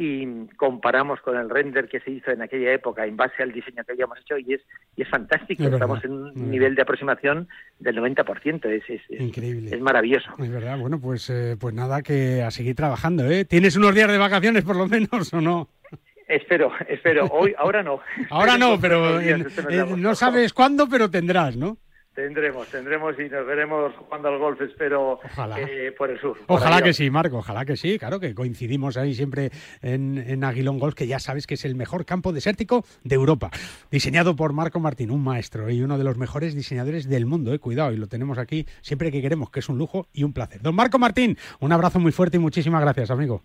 y comparamos con el render que se hizo en aquella época en base al diseño que habíamos hecho y es, y es fantástico. Estamos en un nivel de aproximación del 90%. Es, es, Increíble. Es maravilloso. Es verdad. Bueno, pues, eh, pues nada, que a seguir trabajando. ¿eh? ¿Tienes unos días de vacaciones por lo menos o no? Espero, espero. Hoy, ahora no. Ahora no, pero no sabes cuándo, pero tendrás, ¿no? Tendremos, tendremos y nos veremos jugando al golf, espero, eh, por el sur. Ojalá que sí, Marco, ojalá que sí, claro que coincidimos ahí siempre en, en, Aguilón Golf, que ya sabes que es el mejor campo desértico de Europa, diseñado por Marco Martín, un maestro y uno de los mejores diseñadores del mundo, eh, cuidado, y lo tenemos aquí siempre que queremos, que es un lujo y un placer. Don Marco Martín, un abrazo muy fuerte y muchísimas gracias, amigo.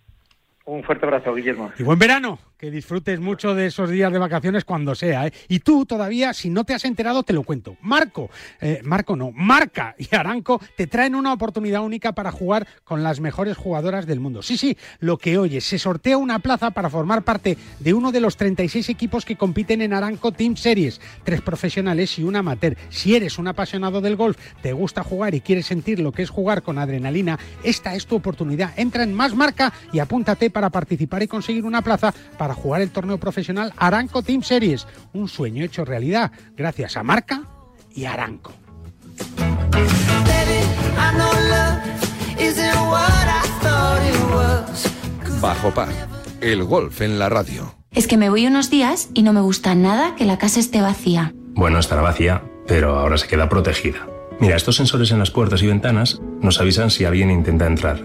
Un fuerte abrazo, Guillermo. Y buen verano, que disfrutes mucho de esos días de vacaciones cuando sea. ¿eh? Y tú todavía, si no te has enterado, te lo cuento. Marco, eh, Marco no, Marca y Aranco te traen una oportunidad única para jugar con las mejores jugadoras del mundo. Sí, sí, lo que oyes, se sortea una plaza para formar parte de uno de los 36 equipos que compiten en Aranco Team Series. Tres profesionales y un amateur. Si eres un apasionado del golf, te gusta jugar y quieres sentir lo que es jugar con adrenalina, esta es tu oportunidad. Entra en Más Marca y apúntate para participar y conseguir una plaza para jugar el torneo profesional Aranco Team Series. Un sueño hecho realidad gracias a Marca y Aranco. Bajo par, el golf en la radio. Es que me voy unos días y no me gusta nada que la casa esté vacía. Bueno, estará vacía, pero ahora se queda protegida. Mira, estos sensores en las puertas y ventanas nos avisan si alguien intenta entrar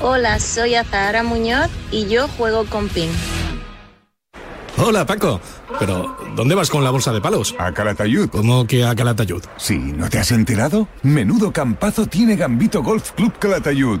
Hola, soy Azahara Muñoz y yo juego con PIN. Hola, Paco. Pero, ¿dónde vas con la bolsa de palos? A Calatayud. ¿Cómo que a Calatayud? Sí, ¿no te has enterado? Menudo campazo tiene Gambito Golf Club Calatayud.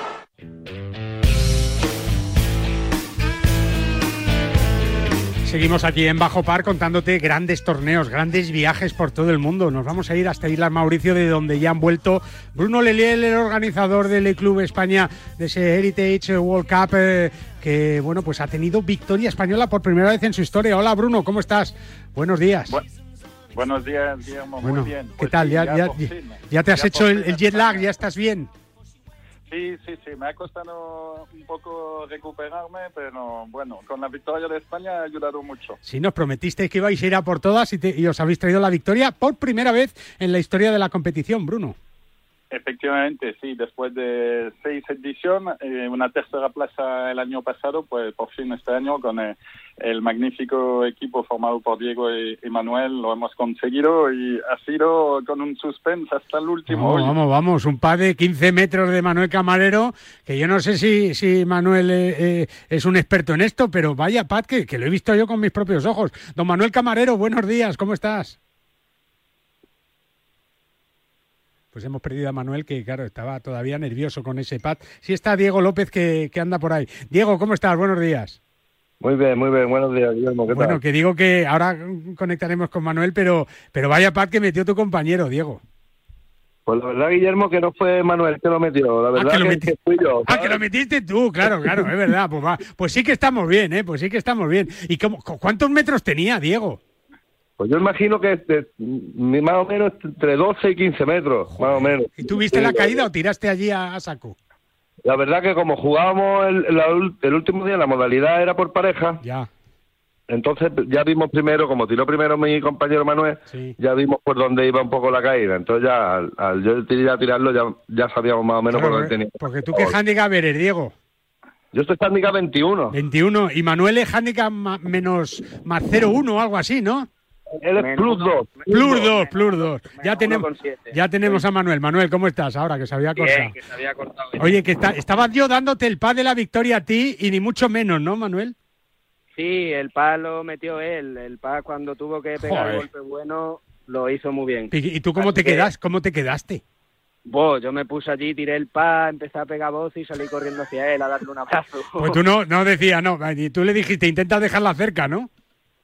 Seguimos aquí en Bajo Par contándote grandes torneos, grandes viajes por todo el mundo. Nos vamos a ir hasta Islas Mauricio, de donde ya han vuelto Bruno Leliel, el organizador del Club España de ese Heritage World Cup, eh, que bueno, pues ha tenido victoria española por primera vez en su historia. Hola Bruno, ¿cómo estás? Buenos días. buenos días, Guillermo. Muy bien. ¿Qué pues tal? ya, te has hecho el jet lag, ya estás bien. Sí, sí, sí, me ha costado un poco recuperarme, pero bueno, con la victoria de España ha ayudado mucho. Sí, nos prometisteis que ibais a ir a por todas y, os habéis traído la victoria por primera vez en la historia de la competición, Bruno. Efectivamente, sí, después de seis ediciones, eh, una tercera plaza el año pasado, pues por fin este año con eh, el, magnífico equipo formado por Diego y, Manuel lo hemos conseguido y ha sido con un suspense hasta el último. Vamos, vamos, un par de 15 metros de Manuel Camarero, que yo no sé si, si Manuel eh, es un experto en esto, pero vaya Pat, que, que lo he visto yo con mis propios ojos. Don Manuel Camarero, buenos días, ¿cómo estás? Pues hemos perdido a Manuel, que claro, estaba todavía nervioso con ese pad. Sí está Diego López, que, anda por ahí. Diego, ¿cómo estás? Buenos días. Muy bien, muy bien. Buenos días, Guillermo. ¿Qué bueno, que digo que ahora conectaremos con Manuel, pero, pero vaya pad que metió tu compañero, Diego. Pues la verdad, Guillermo, que no fue Manuel que lo metió. La ah, verdad que, que, fui yo. Ah, que lo metiste tú, claro, claro, es verdad. Pues, pues sí que estamos bien, ¿eh? Pues sí que estamos bien. ¿Y cómo, cuántos metros tenía, Diego? Pues yo imagino que más o menos entre 12 y 15 metros, más o menos. ¿Y tú viste la caída o tiraste allí a, saco? La verdad que como jugábamos el, último día, la modalidad era por pareja. Ya. Entonces ya vimos primero, como tiró primero mi compañero Manuel, ya vimos por dónde iba un poco la caída. Entonces ya al, yo tirar, tirarlo ya, ya sabíamos más o menos por dónde tenía. Porque tú qué handicap eres, Diego. Yo estoy handicap 21. 21. Y Manuel es handicap menos más 0,1 o algo así, ¿no? Él es plus 2. Plus 2, plus 2. Ya tenemos, ya tenemos a Manuel. Manuel, ¿cómo estás ahora? Que se había cortado. que se había cortado. Oye, que está, estaba yo dándote el pad de la victoria a ti y ni mucho menos, ¿no, Manuel? Sí, el pad lo metió él. El pad cuando tuvo que pegar el golpe bueno lo hizo muy bien. ¿Y, tú cómo te quedas? ¿Cómo te quedaste? Pues yo me puse allí, tiré el pad, empecé a pegar voz y salí corriendo hacia él a darle un abrazo. Pues tú no, no decías, no, y tú le dijiste, intenta dejarla cerca, ¿no?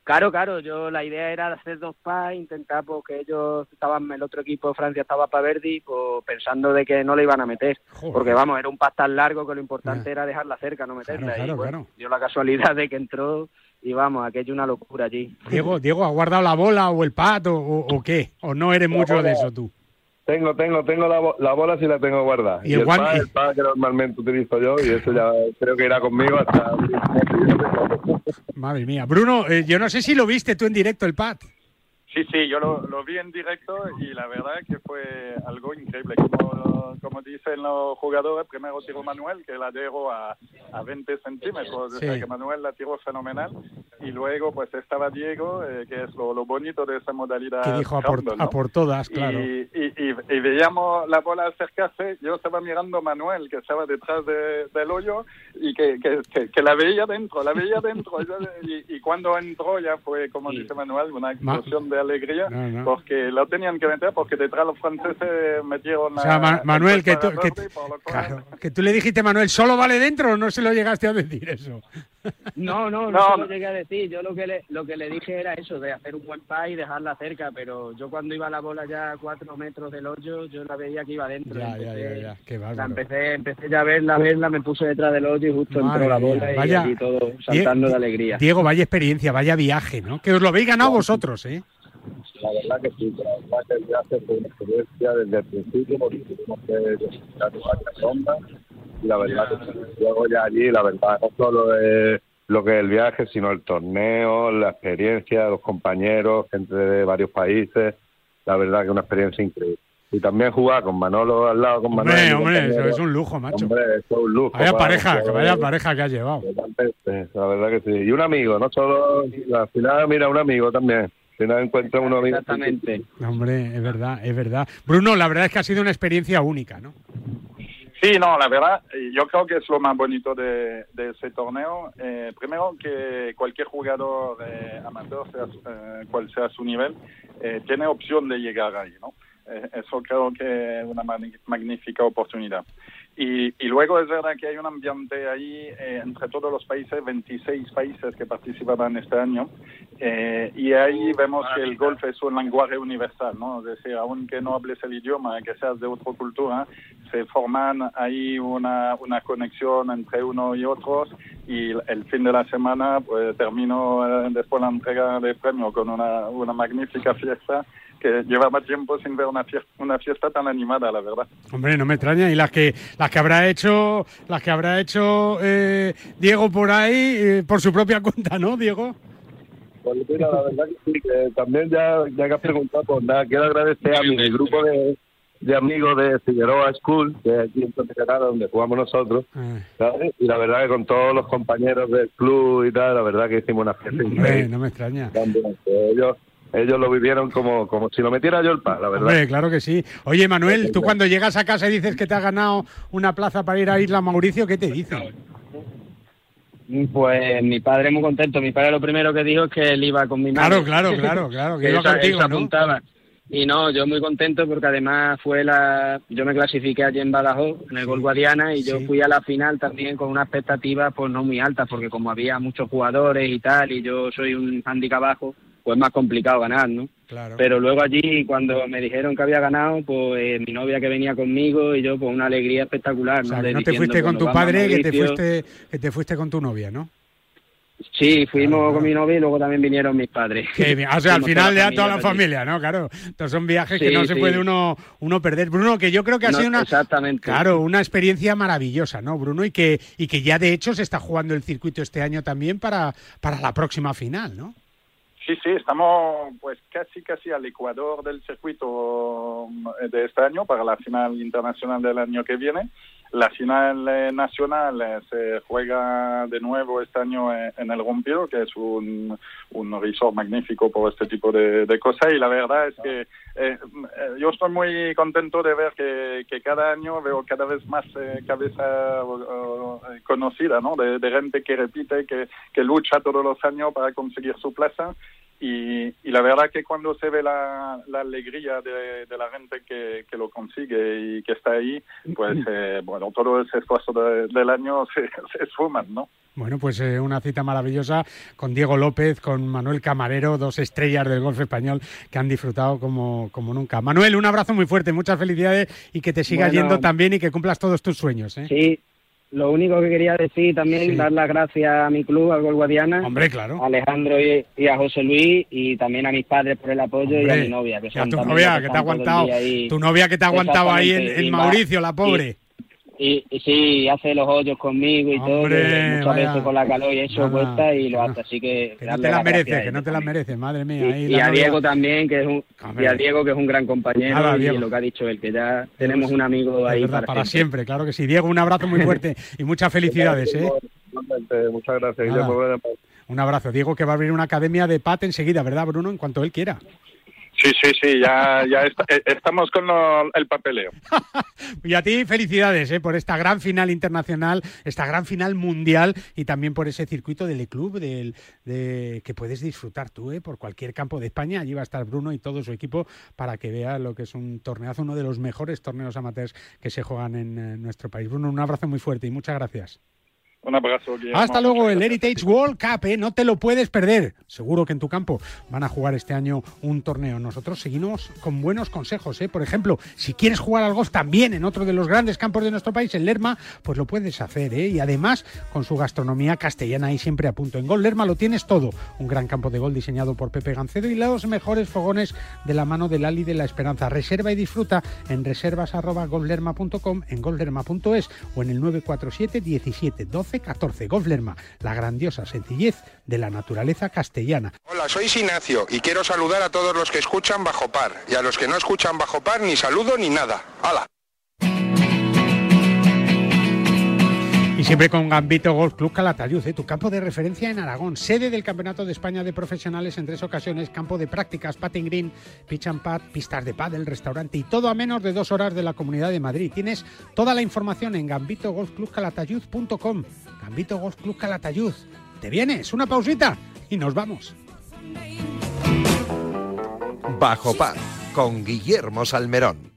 Claro, claro, yo la idea era hacer dos pas, intentar porque pues, ellos estaban, el otro equipo de Francia estaba para Verdi, pues pensando de que no le iban a meter, porque vamos, era un pas tan largo que lo importante era dejarla cerca, no meterla. Claro, claro, dio la casualidad de que entró y vamos, aquello una locura allí. Diego, Diego, ¿ha guardado la bola o el pato o, qué? ¿O no eres mucho de eso tú? Tengo, tengo, tengo la, la bola si la tengo guardada. Y, el, el, que normalmente utilizo yo, y eso ya creo que irá conmigo hasta. Madre mía. Bruno, eh, yo no sé si lo viste tú en directo el pad. Sí, sí, yo lo, lo, vi en directo y la verdad que fue algo increíble. Como, como dicen los jugadores, primero tiró Manuel, que la llegó a, a 20 centímetros, o sea que Manuel la tiró fenomenal. Y luego pues estaba Diego, eh, que es lo, bonito de esa modalidad. Que dijo a por, todas, claro. Y, y, veíamos la bola acercarse, yo estaba mirando a Manuel, que estaba detrás del hoyo, y que, que, que, la veía dentro, la veía dentro. y, cuando entró ya fue, como dice Manuel, una explosión de alegría porque lo tenían que meter porque detrás los franceses metieron o sea, Manuel que tú, que, tú le dijiste Manuel solo vale dentro o no se lo llegaste a decir eso no no no, lo llegué a decir. Yo lo que le, lo que le dije era eso de hacer un buen pie y dejarla cerca pero yo cuando iba la bola ya a cuatro metros del hoyo yo la veía que iba dentro. Ya, ya, ya, Qué la empecé empecé ya a verla a verla me puse detrás del hoyo y justo entró la bola y, todo saltando de alegría. Diego vaya experiencia vaya viaje no que os lo habéis ganado vosotros eh la verdad que sí, la verdad que el viaje fue una experiencia desde el principio, porque tuvimos que varias rondas, y la verdad que luego ya allí, la verdad, no solo es lo que es el viaje, sino el torneo, la experiencia, los compañeros, gente de varios países, la verdad que una experiencia increíble. Y también jugar con Manolo al lado, con Hombre, hombre, eso es un lujo, macho. Hombre, eso es un lujo. Vaya pareja, que vaya pareja que has llevado. La verdad que sí. Y un amigo, no solo, al final, mira, un amigo también si no encuentra uno Exactamente. Hombre, es verdad, es verdad. Bruno, la verdad es que ha sido una experiencia única, ¿no? Sí, no, la verdad, yo creo que es lo más bonito de, ese torneo. Eh, primero, que cualquier jugador eh, amateur, sea, eh, cual sea su nivel, tiene opción de llegar ahí, ¿no? eso creo que es una magnífica oportunidad. Y, y, luego es verdad que hay un ambiente ahí eh, entre todos los países, 26 países que participaban este año, eh, y ahí vemos que el golf es un lenguaje universal, ¿no? Es decir, aunque no hables el idioma, que seas de otra cultura, se forman ahí una, una conexión entre uno y otros y el fin de la semana pues termino eh, después la entrega de premio con una, una magnífica fiesta que llevaba tiempo sin ver una fiesta, una fiesta tan animada, la verdad. Hombre, no me extraña. Y las que las que habrá hecho las que habrá hecho eh, Diego por ahí eh, por su propia cuenta, ¿no, Diego? Pues mira, la verdad que sí, que también ya, ya que has preguntado, pues nada, quiero agradecer a mi grupo de, de amigos de Figueroa School, que es aquí en Pontevedra, donde jugamos nosotros, ¿sabes? Y la verdad que con todos los compañeros del club y tal, la verdad que hicimos una fiesta increíble. no me extraña. ellos, ellos lo vivieron como, como si lo metiera yo el pa, la verdad. Hombre, claro que sí. Oye, Manuel, tú cuando llegas a casa y dices que te has ganado una plaza para ir a Isla Mauricio, ¿qué te dicen? Pues mi padre muy contento. Mi padre lo primero que dijo es que él iba con mi Claro, madre. claro, claro, claro, que iba contigo, ¿no? apuntaba. Y no, yo muy contento porque además fue la... Yo me clasifiqué allí en Badajoz, en el Gol Guadiana, y yo fui a la final también con una expectativa pues no muy alta, porque como había muchos jugadores y tal, y yo soy un handicap bajo, pues es más complicado ganar, ¿no? Claro. Pero luego allí, cuando me dijeron que había ganado, pues eh, mi novia que venía conmigo y yo, pues una alegría espectacular. O sea, ¿no? que no te fuiste con tu padre, que te fuiste que te fuiste con tu novia, ¿no? Sí, fuimos con mi novia y luego también vinieron mis padres. O sea, al final ya toda la familia, ¿no? Claro. Estos son viajes que Sí, no se puede uno, uno perder. Bruno, que yo creo que ha No, sido una, exactamente. claro, una experiencia maravillosa, ¿no, Bruno? Y que, y que ya de hecho se está jugando el circuito este año también para, para la próxima final, ¿no? Sí, sí, estamos pues casi casi al ecuador del circuito eh, de este año para la final internacional del año que viene. La final eh, nacional eh, se juega de nuevo este año eh, en el Rompio, que es un, un resort magnífico por este tipo de, de cosas. Y la verdad es que eh, yo estoy muy contento de ver que, que cada año veo cada vez más eh, cabeza conocida, ¿no? De, de gente que repite, que, que lucha todos los años para conseguir su plaza. Y, y la verdad que cuando se ve la, la alegría de, de la gente que, que lo consigue y que está ahí, pues eh, bueno, todo ese esfuerzo de- del año se, se esfuman, ¿no? Bueno, pues eh, una cita maravillosa con Diego López, con Manuel Camarero, dos estrellas del golf español que han disfrutado como, como nunca. Manuel, un abrazo muy fuerte, muchas felicidades y que te sigas Bueno. yendo también y que cumplas todos tus sueños. ¿eh? Sí, lo único que quería decir también, Sí. dar las gracias a mi club, al Gol Guadiana. Hombre, claro. A Alejandro y, y a José Luis y también a mis padres por el apoyo y a mi novia. Que y a tu novia que te ha aguantado, tu novia que te ha aguantado ahí en, en Mauricio, la pobre. Y, y sí, hace los hoyos conmigo y todo, muchas vaya. veces con la calor y eso Nada, cuesta y lo hace, así que... Que no te las mereces, que no te las mereces, madre mía. Y, y a novia- Diego también, que es un, Hombre. y a Diego que es un gran compañero Nada, y lo que ha dicho él, que ya tenemos un amigo ahí verdad, para, para siempre, claro que sí. Diego, un abrazo muy fuerte y muchas felicidades. ¿eh? Muchas gracias. Guillermo. Un abrazo. Diego que va a abrir una academia de PAT enseguida, ¿verdad, Bruno? En cuanto él quiera. Sí, sí, sí, ya, ya está- eh, estamos con lo- el papeleo. Y a ti felicidades ¿eh? por esta gran final internacional, esta gran final mundial y también por ese circuito del club del, de, que puedes disfrutar tú ¿eh? por cualquier campo de España. Allí va a estar Bruno y todo su equipo para que vea lo que es un torneazo, uno de los mejores torneos amateurs que se juegan en eh, nuestro país. Bruno, un abrazo muy fuerte y muchas gracias. Un abrazo, Guillermo. Hasta luego, el Heritage World Cup, ¿eh? no te lo puedes perder. Seguro que en tu campo van a jugar este año un torneo. Nosotros seguimos con buenos consejos. ¿eh? Por ejemplo, si quieres jugar al golf también en otro de los grandes campos de nuestro país, en Lerma, pues lo puedes hacer. ¿eh? Y además, con su gastronomía castellana ahí siempre a punto. En Gol Lerma lo tienes todo. Un gran campo de gol diseñado por Pepe Gancedo y los mejores fogones de la mano del Ali de la Esperanza. Reserva y disfruta en reservas.gollerma.com, en gollerma.es o en el 947 17 12 14. Golf Lerma, la grandiosa sencillez de la naturaleza castellana. Hola, soy Ignacio y quiero saludar a todos los que escuchan Bajo Par y a los que no escuchan Bajo Par ni saludo ni nada. ¡Hala! Y siempre con Gambito Golf Club Calatayud, ¿eh? tu campo de referencia en Aragón, sede del Campeonato de España de Profesionales en tres ocasiones, campo de prácticas, patting green, pitch and pad, pistas de pádel, restaurante y todo a menos de dos horas de la Comunidad de Madrid. Tienes toda la información en gambitogolfclubcalatayud.com. Gambito Golf Club Calatayud. ¿Te vienes? Una pausita y nos vamos. Bajo par con Guillermo Salmerón.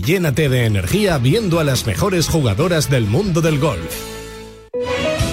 llénate de energía viendo a las mejores jugadoras del mundo del golf.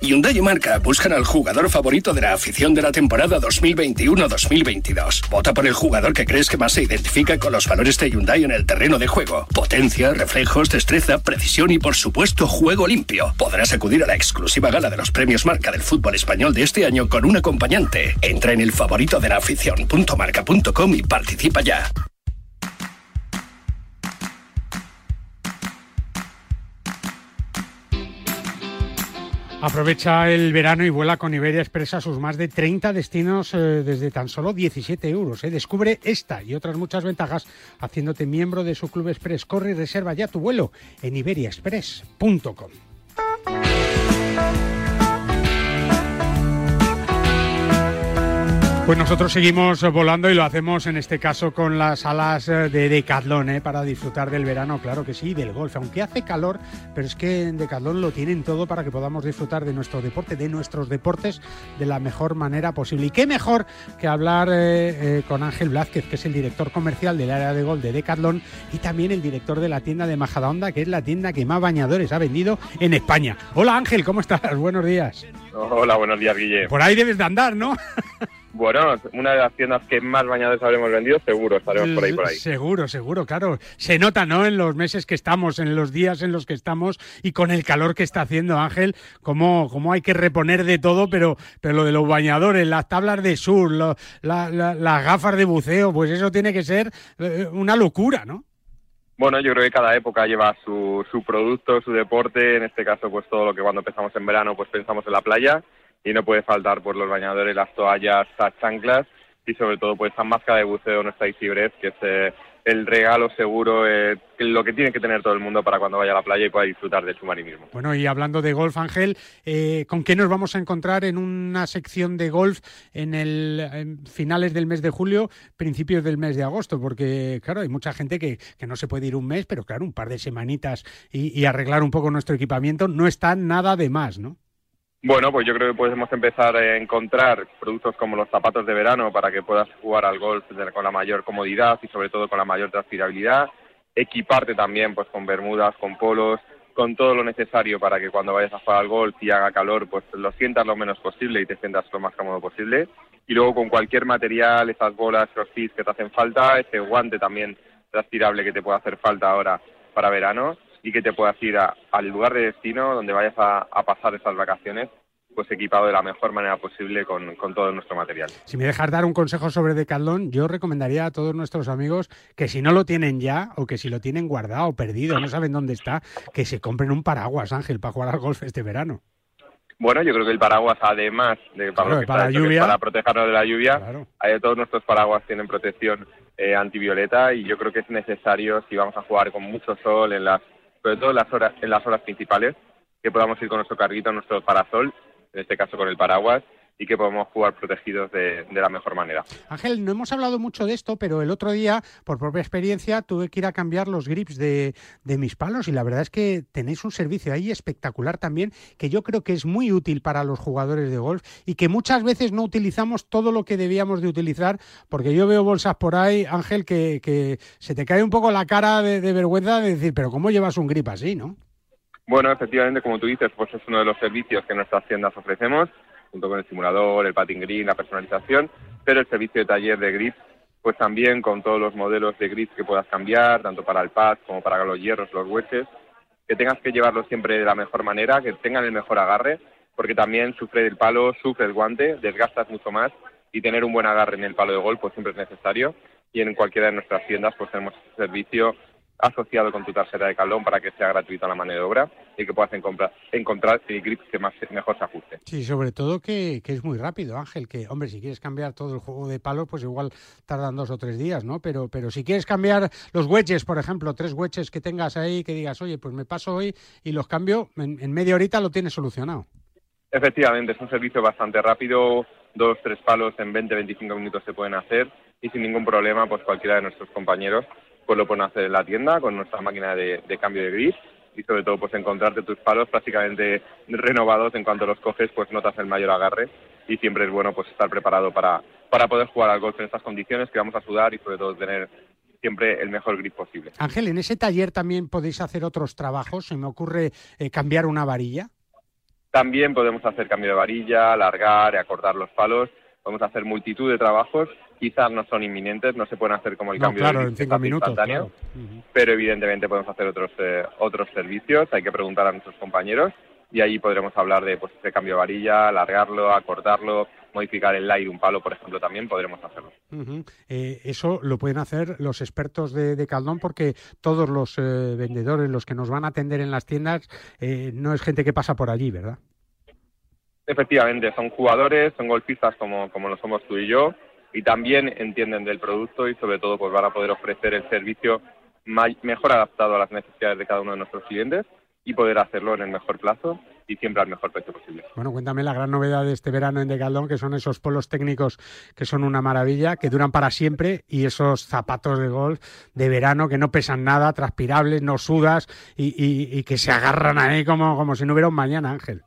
Hyundai y Marca buscan al jugador favorito de la afición de la temporada 2021-2022. Vota por el jugador que crees que más se identifica con los valores de Hyundai en el terreno de juego. Potencia, reflejos, destreza, precisión y por supuesto juego limpio. Podrás acudir a la exclusiva gala de los premios Marca del fútbol español de este año con un acompañante. Entra en el favorito de la afición.marca.com y participa ya. Aprovecha el verano y vuela con Iberia Express a sus más de 30 destinos eh, desde tan solo 17 euros. eh. Descubre esta y otras muchas ventajas haciéndote miembro de su Club Express. Corre y reserva ya tu vuelo en iberiaexpress.com. Pues nosotros seguimos volando y lo hacemos en este caso con las alas eh, de Decathlon, ¿eh? para disfrutar del verano, claro que sí, del golf, aunque hace calor, pero es que en Decathlon lo tienen todo para que podamos disfrutar de nuestro deporte, de nuestros deportes, de la mejor manera posible. Y qué mejor que hablar eh, eh, con Ángel Blázquez, que es el director comercial del área de golf de Decathlon y también el director de la tienda de Majadahonda, que es la tienda que más bañadores ha vendido en España. Hola Ángel, ¿cómo estás? Buenos días. Hola, buenos días, Guille. Por ahí debes de andar, ¿no? Bueno, una de las tiendas que más bañadores habremos vendido, seguro, estaremos por ahí, por ahí. Seguro, seguro, claro. Se nota, ¿no? En los meses que estamos, en los días en los que estamos y con el calor que está haciendo, Ángel, cómo, cómo hay que reponer de todo, pero, pero lo de los bañadores, las tablas de sur, las gafas de buceo, pues eso tiene que ser eh, una locura, ¿no? Bueno, yo creo que cada época lleva su, su producto, su deporte, en este caso pues todo lo que cuando empezamos en verano pues pensamos en la playa y no puede faltar pues los bañadores, las toallas, las chanclas y sobre todo pues esta máscara de buceo, Easy Breath, que es eh, el regalo seguro, eh, lo que tiene que tener todo el mundo para cuando vaya a la playa y pueda disfrutar de su marinismo. Bueno, y hablando de golf, Ángel, eh, ¿con qué nos vamos a encontrar en una sección de golf en el finales del mes de julio, principios del mes de agosto? Porque, claro, hay mucha gente que, que no se puede ir un mes, pero claro, un par de semanitas y arreglar un poco nuestro equipamiento no está nada de más, ¿no? Bueno, pues yo creo que podemos empezar a encontrar productos como los zapatos de verano para que puedas jugar al golf con la mayor comodidad y sobre todo con la mayor transpirabilidad. Equiparte también pues con bermudas, con polos, con todo lo necesario para que cuando vayas a jugar al golf y haga calor pues lo sientas lo menos posible y te sientas lo más cómodo posible. Y luego con cualquier material, esas bolas, crossfit que te hacen falta, ese guante también transpirable que te puede hacer falta ahora para verano y que te puedas ir al lugar de destino donde vayas a, pasar esas vacaciones pues equipado de la mejor manera posible con, todo nuestro material. Si me dejas dar un consejo sobre Decathlon, yo recomendaría a todos nuestros amigos que si no lo tienen ya o que si lo tienen guardado, perdido, no saben dónde está, que se compren un paraguas, Ángel, para jugar al golf este verano. Bueno, yo creo que el paraguas, además de para, para, lluvia, para protegernos de la lluvia, todos nuestros paraguas tienen protección eh, antivioleta y yo creo que es necesario si vamos a jugar con mucho sol en las sobre todo en las horas, en las horas principales, que podamos ir con nuestro carguito, nuestro parasol, en este caso con el paraguas, y que podamos jugar protegidos de, la mejor manera. Ángel, no hemos hablado mucho de esto, pero el otro día, por propia experiencia, tuve que ir a cambiar los grips de, de, mis palos y la verdad es que tenéis un servicio ahí espectacular también, que yo creo que es muy útil para los jugadores de golf y que muchas veces no utilizamos todo lo que debíamos de utilizar, porque yo veo bolsas por ahí, Ángel, que, que se te cae un poco la cara de, de vergüenza de decir, pero ¿cómo llevas un grip así, no? Bueno, efectivamente, como tú dices, pues es uno de los servicios que nuestras tiendas ofrecemos junto con el simulador, el patin green, la personalización, pero el servicio de taller de grips, pues también con todos los modelos de grips que puedas cambiar, tanto para el pad como para los hierros, los hueches, que tengas que llevarlo siempre de la mejor manera, que tengan el mejor agarre, porque también sufre el palo, sufre el guante, desgastas mucho más y tener un buen agarre en el palo de gol pues siempre es necesario y en cualquiera de nuestras tiendas pues tenemos ese servicio asociado con tu tarjeta de calón para que sea gratuita la mano de obra y que puedas encontrar, encontrar el grip que más, mejor se ajuste. Sí, sobre todo que, es muy rápido, Ángel, que, hombre, si quieres cambiar todo el juego de palos, pues igual tardan dos o tres días, ¿no? Pero, pero si quieres cambiar los wedges, por ejemplo, tres wedges que tengas ahí, que digas, oye, pues me paso hoy y los cambio, en, en media horita lo tienes solucionado. Efectivamente, es un servicio bastante rápido, dos, tres palos en 20, 25 minutos se pueden hacer y sin ningún problema, pues cualquiera de nuestros compañeros pues lo pueden hacer en la tienda con nuestra máquina de, cambio de gris y sobre todo pues encontrarte tus palos prácticamente renovados en cuanto los coges pues notas el mayor agarre y siempre es bueno pues estar preparado para, para poder jugar al golf en estas condiciones que vamos a sudar y sobre todo tener siempre el mejor grip posible. Ángel, ¿en ese taller también podéis hacer otros trabajos? ¿Se me ocurre eh, cambiar una varilla? También podemos hacer cambio de varilla, alargar, y acortar los palos. Podemos hacer multitud de trabajos quizás no son inminentes, no se pueden hacer como el cambio de en cinco minutos, pero evidentemente podemos hacer otros eh, otros servicios, hay que preguntar a nuestros compañeros y ahí podremos hablar de pues de cambio de varilla, alargarlo, acortarlo, modificar el aire un palo, por ejemplo, también podremos hacerlo. Eh, eso lo pueden hacer los expertos de, Caldón porque todos los eh, vendedores, los que nos van a atender en las tiendas, no es gente que pasa por allí, ¿verdad? Efectivamente, son jugadores, son golfistas como, como lo somos tú y yo, y también entienden del producto y sobre todo pues van a poder ofrecer el servicio mejor adaptado a las necesidades de cada uno de nuestros clientes y poder hacerlo en el mejor plazo y siempre al mejor precio posible. Bueno, cuéntame la gran novedad de este verano en Decathlon, que son esos polos técnicos que son una maravilla, que duran para siempre, y esos zapatos de golf de verano que no pesan nada, transpirables, no sudas y, que se agarran ahí como, como si no hubiera un mañana, Ángel.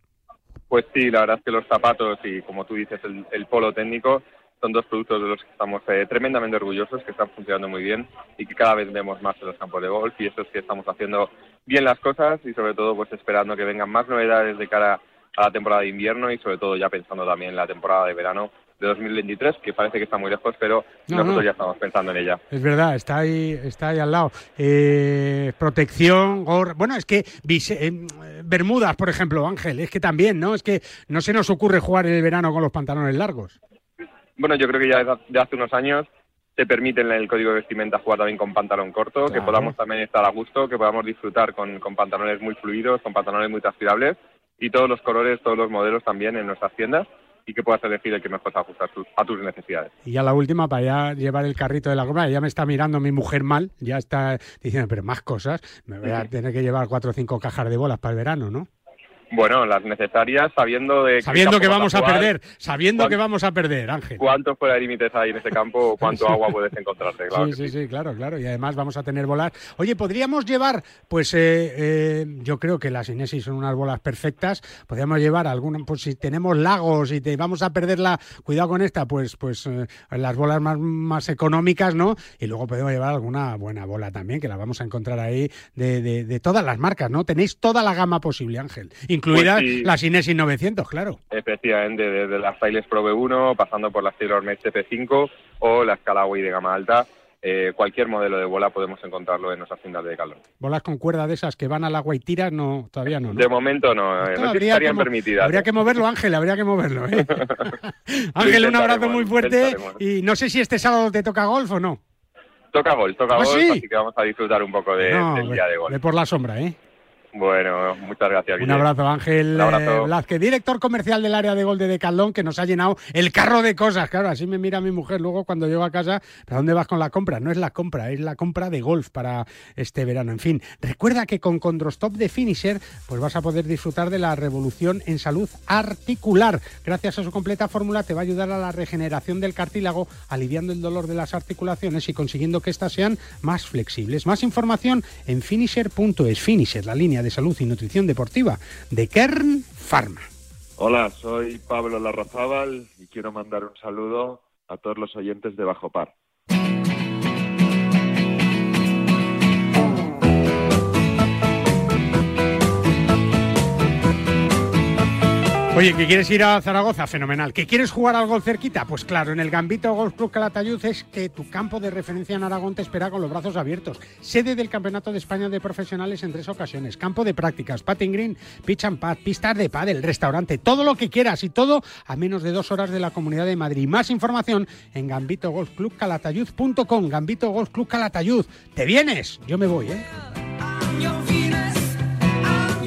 Pues sí, la verdad es que los zapatos y, como tú dices, el, polo técnico son dos productos de los que estamos eh, tremendamente orgullosos, que están funcionando muy bien y que cada vez vemos más en los campos de golf y eso es que estamos haciendo bien las cosas y sobre todo pues esperando que vengan más novedades de cara a la temporada de invierno y sobre todo ya pensando también en la temporada de verano de 2023, que parece que está muy lejos, pero nosotros ya estamos pensando en ella. Es verdad, está ahí, está ahí al lado. Eh, protección, bueno, es que eh, Bermudas, por ejemplo, Ángel, es que también, ¿no? Es que no se nos ocurre jugar en el verano con los pantalones largos. Bueno, yo creo que ya de hace unos años se permite en el código de vestimenta jugar también con pantalón corto, que podamos también estar a gusto, que podamos disfrutar con, con pantalones muy fluidos, con pantalones muy transpirables y todos los colores, todos los modelos también en nuestras tiendas y que puedas elegir el que mejor se ajusta a tus, necesidades. Y ya la última, para ya llevar el carrito de la compra, ya me está mirando mi mujer mal, ya está diciendo, pero más cosas, me voy a tener que llevar cuatro o cinco cajas de bolas para el verano, ¿no? Bueno, las necesarias sabiendo de sabiendo que vamos a, perder, sabiendo que vamos a perder, Ángel. ¿Cuántos fuera de límites hay en ese campo? ¿Cuánto agua puedes encontrarte? Claro sí, sí, sí, claro, claro. Y además vamos a tener bolas. Oye, podríamos llevar, pues eh, eh, yo creo que las Inesis son unas bolas perfectas. Podríamos llevar alguna, pues si tenemos lagos y te vamos a perderla, cuidado con esta, pues, pues eh, las bolas más, más económicas, ¿no? Y luego podemos llevar alguna buena bola también, que la vamos a encontrar ahí de, de, de todas las marcas, ¿no? Tenéis toda la gama posible, Ángel incluidas pues las Inesis 900, claro. Efectivamente, desde las Styles Pro V1, pasando por las TaylorMade CP5 o las Callaway de gama alta, eh, cualquier modelo de bola podemos encontrarlo en nuestras tiendas de calor. ¿Bolas con cuerda de esas que van al agua y tiras? No, todavía no. De momento no, eh, no estarían permitidas. Habría que moverlo, Ángel, habría que moverlo. ¿eh? Ángel, un abrazo muy fuerte y no sé si este sábado te toca golf o no. Toca golf, toca ¿Ah, golf, así que vamos a disfrutar un poco de, del día de golf. De por la sombra, ¿eh? Bueno, muchas gracias. Un abrazo, Ángel Un director comercial del área de gol de Decathlon, que nos ha llenado el carro de cosas. Claro, así me mira mi mujer luego cuando llego a casa. ¿Pero dónde vas con la compra? No es la compra, es la compra de golf para este verano. En fin, recuerda que con Condrostop de Finisher pues vas a poder disfrutar de la revolución en salud articular. Gracias a su completa fórmula te va a ayudar a la regeneración del cartílago, aliviando el dolor de las articulaciones y consiguiendo que éstas sean más flexibles. Más información en finisher.es. Finisher, la línea de salud y nutrición deportiva de Kern Pharma. Hola, soy Pablo Larrazábal y quiero mandar un saludo a todos los oyentes de Bajo Par. Oye, ¿que quieres ir a Zaragoza? Fenomenal. ¿Que quieres jugar al gol cerquita? Pues claro, en el Gambito Golf Club Calatayud es que tu campo de referencia en Aragón te espera con los brazos abiertos. Sede del Campeonato de España de Profesionales en tres ocasiones. Campo de prácticas, patting green, pitch and pad, pistas de pádel, restaurante, todo lo que quieras y todo a menos de dos horas de la Comunidad de Madrid. Más información en gambitogolfclubcalatayud.com. Gambito Golf Club Calatayud. ¿Te vienes? Yo me voy, ¿eh?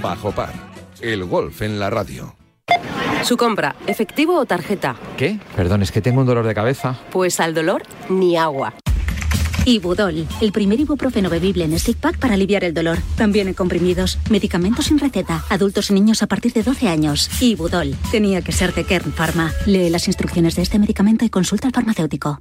Bajo par. El golf en la radio. Su compra, efectivo o tarjeta. ¿Qué? Perdón, es que tengo un dolor de cabeza. Pues al dolor, ni agua. Ibudol, el primer ibuprofeno bebible en stick pack para aliviar el dolor. También en comprimidos, medicamentos sin receta, adultos y niños a partir de 12 años. Ibudol, tenía que ser de Kern Pharma. Lee las instrucciones de este medicamento y consulta al farmacéutico.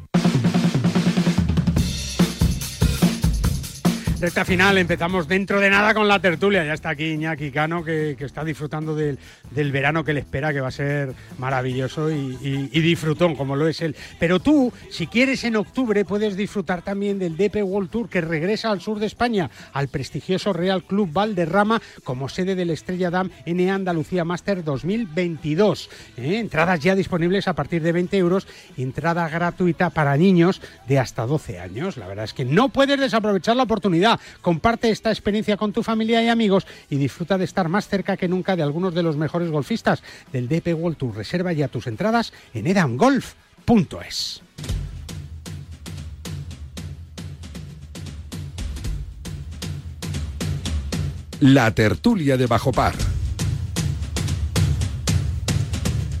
Recta final, empezamos dentro de nada con la tertulia. Ya está aquí Iñaki Cano, que, está disfrutando del, verano que le espera, que va a ser maravilloso y, disfrutón, como lo es él. Pero tú, si quieres en octubre, puedes disfrutar también del DP World Tour, que regresa al sur de España, al prestigioso Real Club Valderrama, como sede del Estrella Damm NA Andalucía Master 2022. ¿Eh? Entradas ya disponibles a partir de 20 euros, entrada gratuita para niños de hasta 12 años. La verdad es que no puedes desaprovechar la oportunidad. Comparte esta experiencia con tu familia y amigos y disfruta de estar más cerca que nunca de algunos de los mejores golfistas del DP World Tour. Reserva ya tus entradas en edamgolf.es. La tertulia de Bajo Par.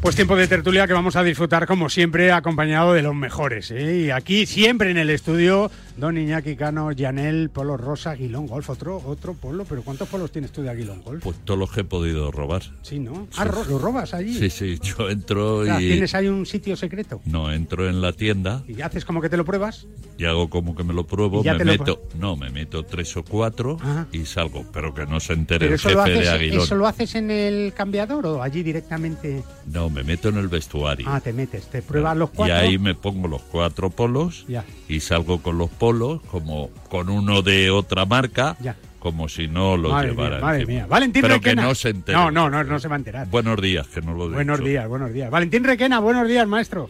Pues tiempo de tertulia que vamos a disfrutar como siempre acompañado de los mejores. ¿eh? Y aquí siempre en el estudio, don Iñaki Cano, Yanel, Polo Rosa, Aguilón Golf, otro, otro polo. ¿Pero cuántos polos tienes tú de Aguilón Golf? Pues todos los que he podido robar. Sí, ¿no? Ah, ¿los robas allí? Sí, sí, yo entro o sea, y... ¿Tienes ahí un sitio secreto? No, entro en la tienda. ¿Y haces como que te lo pruebas? Y hago como que me lo pruebo, me meto... Lo... No, me meto tres o cuatro Ajá. y salgo, pero que no se entere el jefe haces, de Aguilón. ¿Eso lo haces en el cambiador o allí directamente...? No, me meto en el vestuario. Ah, te metes, te pruebas los cuatro. Y ahí me pongo los cuatro polos ya. y salgo con los polos como con uno de otra marca. Ya. Como si no lo madre llevara. Mía, madre mía. Valentín Pero Requena. que no se entere. No, no, no, no se va a enterar. Buenos días, que no lo he Buenos días, buenos días. Valentín Requena, buenos días, maestro.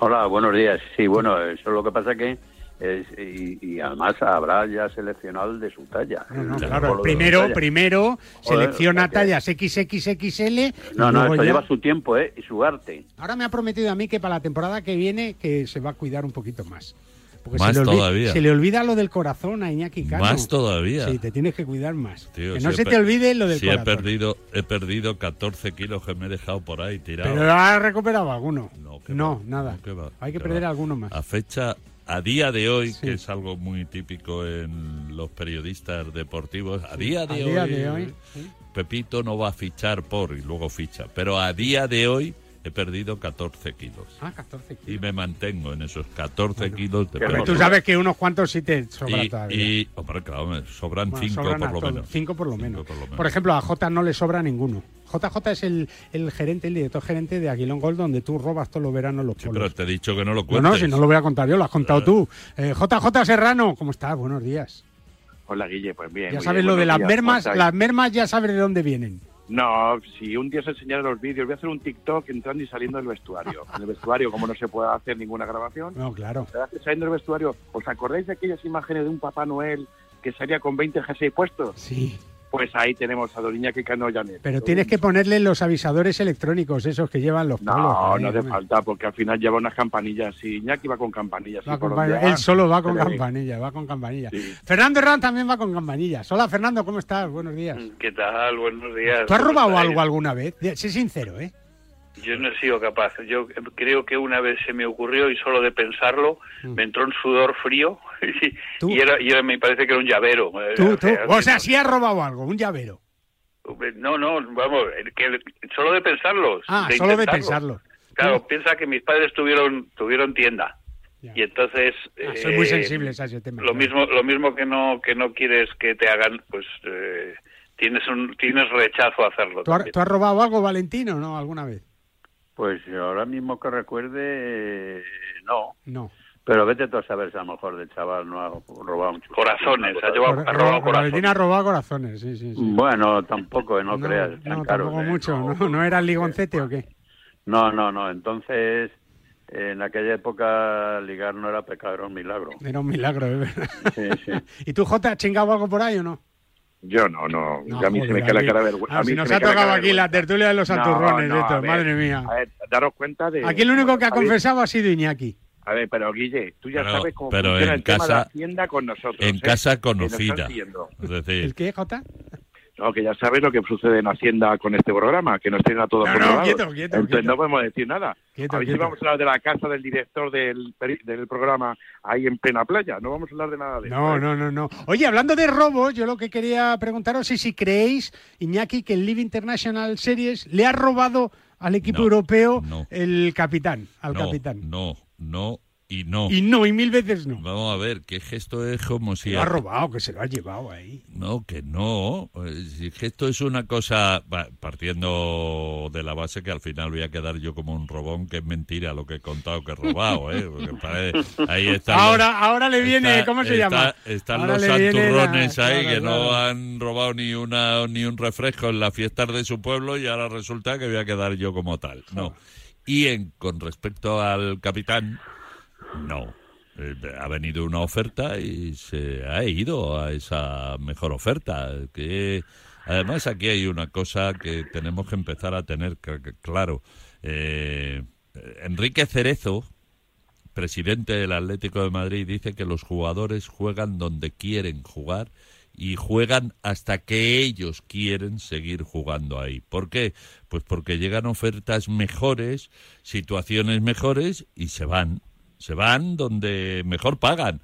Hola, buenos días. Sí, bueno, eso lo que pasa que es, y, y, además habrá ya seleccionado el de su talla. No, no, claro, primero, talla. primero selecciona Joder, tallas XXXL. No, no, esto ya... lleva su tiempo, ¿eh? Y su arte. Ahora me ha prometido a mí que para la temporada que viene que se va a cuidar un poquito más. Porque más se le, olvida, todavía. se le olvida lo del corazón a Iñaki Cano. Más todavía. Sí, te tienes que cuidar más. Tío, que si no se te olvide lo del si corazón. he perdido, he perdido 14 kilos que me he dejado por ahí tirado. Pero has recuperado alguno. No, no va, nada. Va, Hay que perder va. alguno más. A fecha, a día de hoy, Sí. que es algo muy típico en los periodistas deportivos, a día de a hoy, día de hoy, sí. Pepito no va a fichar por y luego ficha. Pero a día de hoy he perdido 14 kilos. Ah, 14 kilos. Y me mantengo en esos 14 kilos de Pero tú sabes que unos cuantos sí te sobra y, todavía. y, hombre, claro, me sobran Bueno, 5 sobran por lo menos. Cinco por lo menos. por ejemplo, a J no le sobra ninguno. JJ es el, el gerente, el director gerente de Aguilón Gold, donde tú robas todos los veranos los Sí, polos. pero te he dicho que no lo No, cuentes. no, si no lo voy a contar yo, lo has contado tú. Eh, JJ Serrano, ¿cómo estás? Buenos días. Hola, Guille, pues bien. Ya sabes bien, lo de las días, mermas, las mermas ya sabes de dónde vienen. No, si un día os enseñaré los vídeos, voy a hacer un TikTok entrando y saliendo del vestuario. En el vestuario, como no se puede hacer ninguna grabación, No, claro. saliendo del vestuario, ¿os acordáis de aquellas imágenes de un Papá Noel que salía con 20 jerseys puestos? Sí. Pues ahí tenemos a Doriña que Cano Janet. Pero tienes que ponerle los avisadores electrónicos, esos que llevan los polos. No, ahí, no hace falta, porque al final lleva unas campanillas. Y Iñaki va con campanillas. Va con campanilla. Él solo va con se le ve. campanilla, va con campanilla. Sí. Fernando Herrán también va con campanillas. Hola Fernando, ¿cómo estás? Buenos días. ¿Qué tal? Buenos días. ¿Tú has ¿Cómo robado algo alguna vez? Sé sincero, ¿eh? Yo no he sido capaz. Yo creo que una vez se me ocurrió y solo de pensarlo Mm. me entró un sudor frío y, y era, y era- me parece que era un llavero. Tú, tú. O sea, si has robado algo, un llavero. No, no, vamos, que solo de pensarlo. Ah, solo de pensarlo. Claro, piensa que mis padres tuvieron tuvieron tienda y entonces Ah, soy muy eh, sensibles a ese tema. Lo mismo lo mismo que no que no quieres que te hagan, pues eh, tienes un tienes rechazo a hacerlo. ¿Tú, has, tú has robado algo, Valentino, no? ¿Alguna vez? Pues ahora mismo que recuerde, eh, no. No. Pero vete tú a saber si a lo mejor de chaval no ha robado un Corazones, ha llevado- ha robado Ro- Valentina ha robado corazones, sí, sí. sí. Bueno, tampoco, no, No, creas. tan no, caro, tampoco ¿eh? mucho. ¿no? ¿No era el ligoncete o qué? No, no, no. Entonces, en aquella época ligar no era pecado, era un milagro. Era un milagro, es verdad. Sí, sí. ¿Y tú, Jota, has chingado algo por ahí o no? Yo no, no. No, a mí se joder, me cae la cara de vergüenza. Ah, A mí si se nos ha tocado aquí la tertulia de los No, santurrones, no, esto, a ver, madre mía. A ver, daros cuenta de... Aquí el único que ha confesado ha sido Iñaki. A ver, pero Guille, tú ya Pero- sabes cómo pero funciona en el tema de casa- Hacienda con nosotros. En ¿eh? casa Que nos conocida. siguiendo. Es decir, ¿El qué, Jota? No, que ya sabes lo que sucede en Hacienda con este programa, que nos tienen a todos No, no, quieto, quieto, Entonces quieto. no podemos decir nada. Quieto, a ver si vamos a hablar de la casa del director del, del programa ahí en plena playa. No vamos a hablar de nada de No, eso. ¿eh? no, no, no. Oye, hablando de robos, yo lo que quería preguntaros es si creéis, Iñaki, que el Live International Series le ha robado al equipo No, europeo no. el capitán, al no, capitán. no, no y no. Y no, y mil veces no. Vamos a ver, ¿qué gesto es como si... Lo ha robado, que se lo ha llevado ahí. No, que no. Eh, Si es una cosa, partiendo de la base que al final voy a quedar yo como un robón, que es mentira lo que he contado que he robado, ¿eh? Porque parece- ahí están Ahora, los- ahora le viene, está- ¿cómo se está- llama? Están Ahora los viene la- santurrones ahí claro, que no claro. han robado ni una ni un refresco en las fiestas de su pueblo y ahora resulta que voy a quedar yo como tal. No. Y en, con respecto al capitán, no. Eh, Ha venido una oferta y se ha ido a esa mejor oferta. Que además aquí hay una cosa que tenemos que empezar a tener cl- cl- claro. Eh, Enrique Cerezo, presidente del Atlético de Madrid, dice que los jugadores juegan donde quieren jugar y juegan hasta que ellos quieren seguir jugando ahí. ¿Por qué? Pues porque llegan ofertas mejores, situaciones mejores y se van. Se van donde mejor pagan.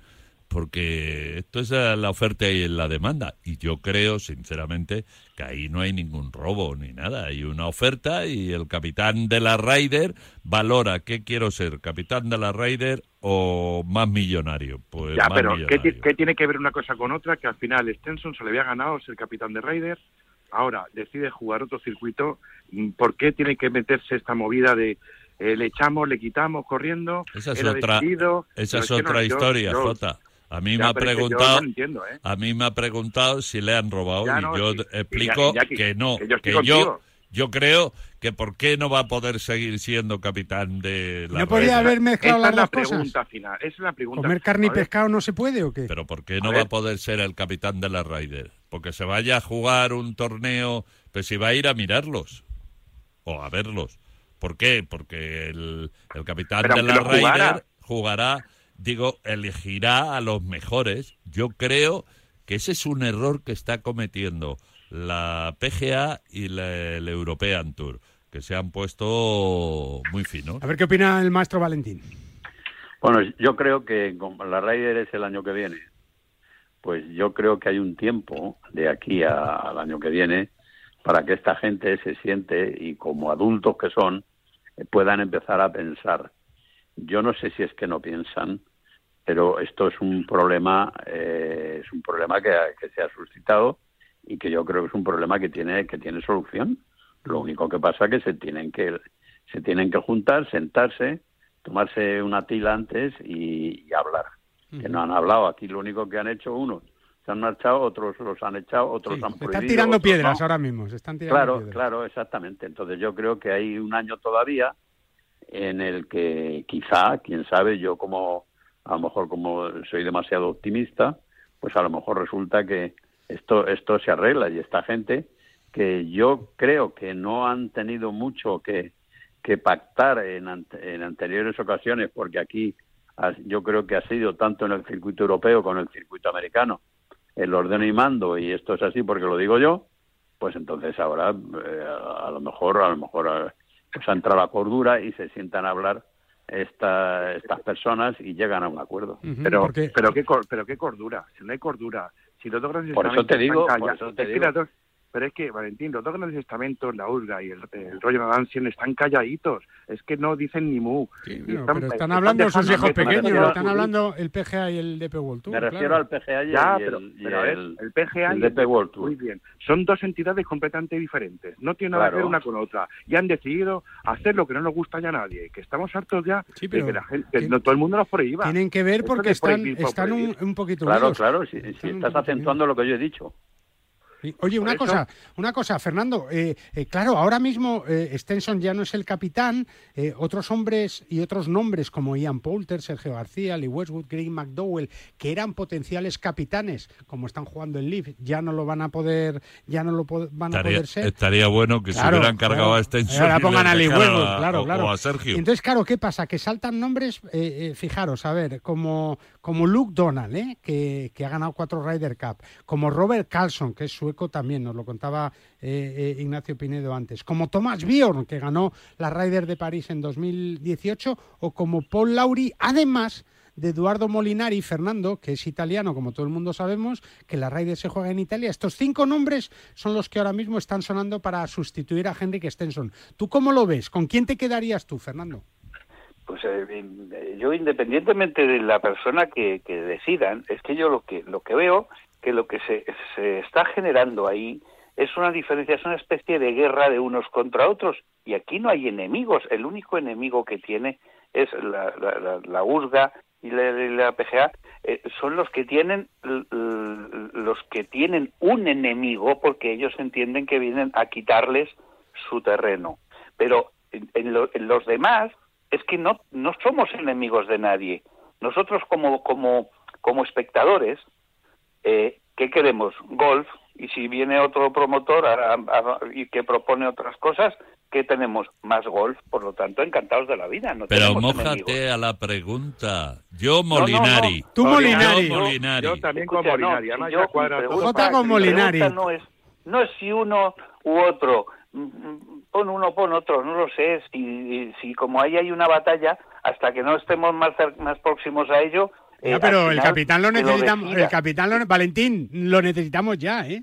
Porque esto es eh, la oferta y la demanda. Y yo creo, sinceramente, que ahí no hay ningún robo ni nada. Hay una oferta y el capitán de la Ryder valora qué quiero ser, capitán de la Ryder o más millonario. Pues Ya, más pero ¿qué, millonario. qué tiene que ver una cosa con otra? Que al final Stenson se le había ganado ser capitán de Ryder, ahora decide jugar otro circuito. ¿Por qué tiene que meterse esta movida de eh, le echamos, le quitamos corriendo? Esa es era otra, decidido? esa es no, otra historia, yo- Jota. A mí Ya, me ha preguntado, no lo entiendo, ¿eh? a mí me ha preguntado si le han robado Ya, y no, yo sí, explico ya- que no, que yo que, yo creo que por qué no va a poder seguir siendo capitán de la ¿No podía haber mezclado las es la dos cosas? pregunta final. Esa es la pregunta. ¿Comer carne y pescado no se puede o qué? Pero ¿por qué A no ver. va a poder ser el capitán de la Ryder? Porque se vaya a jugar un torneo, pues si va a ir a mirarlos o a verlos. ¿Por qué? Porque el, el capitán Pero de la jugara. Ryder jugará, digo, elegirá a los mejores. Yo creo que ese es un error que está cometiendo la PGA y la- el European Tour, que se han puesto muy finos. A ver qué opina el maestro Valentín. Bueno, yo creo que como la Ryder es el año que viene, pues yo creo que hay un tiempo de aquí a- al año que viene para que esta gente se siente y como adultos que son puedan empezar a pensar. Yo no sé si es que no piensan, pero esto es un problema, eh, es un problema que, que se ha suscitado y que yo creo que es un problema que tiene que tiene solución. Lo único que pasa es que se tienen que se tienen que juntar, sentarse, tomarse una tila antes y, y hablar. Que no han hablado. Aquí lo único que han hecho unos se han marchado, otros los han echado, otros han Se prohibido. están tirando piedras no. ahora mismo, se están tirando Claro, piedras. claro, exactamente. Entonces yo creo que hay un año todavía en el que quizá, quién sabe, yo como a lo mejor como soy demasiado optimista, pues a lo mejor resulta que esto esto se arregla y esta gente que yo creo que no han tenido mucho que, que pactar en, ante- en anteriores ocasiones, porque aquí yo creo que ha sido tanto en el circuito europeo como en el circuito americano el orden y mando y esto es así porque lo digo yo, pues entonces ahora eh, a lo mejor a lo mejor eh, pues ha entrado la cordura y se sientan a hablar esta, estas personas y llegan a un acuerdo. Pero, pero, qué, cor- pero qué cordura, si no hay cordura, si los dos grandes Por eso te digo, por eso te es que digo. las dos- pero es que, Valentín, los dos grandes estamentos, la URGA y el, el Royal Ancien, están calladitos. Es que no dicen ni mu. Y Pero, pero están hablando de sus hijos pequeños, están hablando el PGA y el DP World Tour. Me claro. refiero al PGA y, Ya, el, pero, y el- el PGA el y DP World Tour. Muy bien. Son dos entidades completamente diferentes. No tienen nada que ver una con otra. Y han decidido hacer lo que no nos gusta ya a nadie. Que estamos hartos ya pero de que la gente, que no, todo el mundo nos prohíba. Tienen que ver porque están, prohibir están un, un poquito Claro, unidos. claro, si, si Están estás acentuando lo que yo he dicho. Oye, una cosa, una cosa, Fernando. eh, eh, claro, ahora mismo eh, Stenson ya no es el capitán. eh, otros hombres y otros nombres como Ian Poulter, Sergio García, Lee Westwood, Greg McDowell, que eran potenciales capitanes, como están jugando en Leaf, ya no lo van a poder, ya no lo van a Estaría, poder ser. estaría bueno que se hubieran cargado claro. a Stenson Ahora pongan a Lee Westwood, a- claro, o- claro. o a Sergio. Entonces, claro, ¿qué pasa? Que saltan nombres, eh, eh, fijaros, a ver, como, como Luke Donald, ¿eh? que, que ha ganado cuatro Ryder Cup, como Robert Carlson, que es también, nos lo contaba eh, eh, Ignacio Pinedo antes, como Thomas Bjorn, que ganó la Ryder de París en 2018, o como Paul Lauri, además de Eduardo Molinari, Fernando, que es italiano, como todo el mundo sabemos, que la Ryder se juega en Italia. Estos cinco nombres son los que ahora mismo están sonando para sustituir a Henrik Stenson. ¿Tú cómo lo ves? ¿Con quién te quedarías tú, Fernando? Pues eh, eh, yo independientemente de la persona que, que decidan, es que yo lo que lo que veo que lo que se, se está generando ahí es una diferencia, es una especie de guerra de unos contra otros. Y aquí no hay enemigos, el único enemigo que tiene es la, la, la- la y la, la PGA eh, son los que tienen los que tienen un enemigo porque ellos entienden que vienen a quitarles su terreno. Pero en, en lo- en los demás es que no no somos enemigos de nadie. Nosotros como como como espectadores eh, ¿qué queremos? Golf. Y si viene otro promotor a- a- y que propone otras cosas, ¿qué tenemos? Más golf. Por lo tanto, encantados de la vida. No Pero enemigos. a la pregunta. Yo no, no. Molinari. Tú Molinari. Yo Molinari. Yo también con no, Molinari. yo- pregunta- con Molinari. No es, no es si uno u otro. Mm, mm, Pon uno, pon otro. No lo sé. Si, si como ahí hay una batalla, hasta que no estemos más, más próximos a ello. Eh, Ya, pero el capitán lo necesitamos, el capitán lo, Valentín, lo necesitamos ya, ¿eh?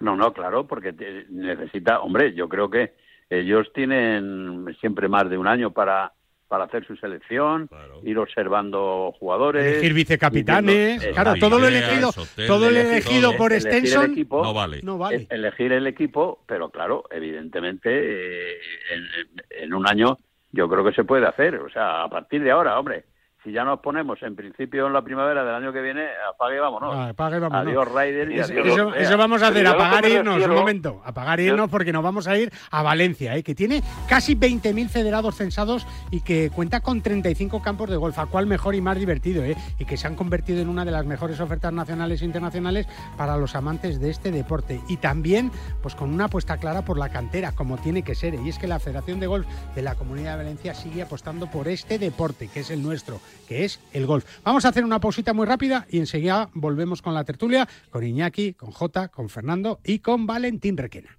No, no, claro, porque te- necesita, hombre, yo creo que ellos tienen siempre más de un año para para hacer su selección, ir observando jugadores, Elegir vicecapitanes, viendo- claro, todo lo elegido, hoteles, todo lo elegido todo. por Elegir el equipo, No vale. no vale. elegir el equipo, pero claro, evidentemente eh, en un año yo creo que se puede hacer, o sea, a partir de ahora, hombre, si ya nos ponemos en principio en la primavera del año que viene, apague y vámonos. Ah, apague y vámonos. Adiós Ryder y Eso, adiós eso- Europea. eso vamos a hacer, apagar e irnos, un momento, apagar e irnos porque nos vamos a ir a Valencia, ¿eh? que tiene casi 20.000 federados censados y que cuenta con 35 campos de golf, a cuál mejor y más divertido, ¿eh? y que se han convertido en una de las mejores ofertas nacionales e internacionales para los amantes de este deporte. Y también, pues con una apuesta clara por la cantera, como tiene que ser, ¿eh? y es que la Federación de Golf de la Comunidad de Valencia sigue apostando por este deporte, que es el nuestro, que es el golf. Vamos a hacer una pausita muy rápida y enseguida volvemos con la tertulia, con Iñaki, con Jota, con Fernando y con Valentín Requena.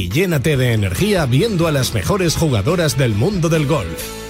y llénate de energía viendo a las mejores jugadoras del mundo del golf.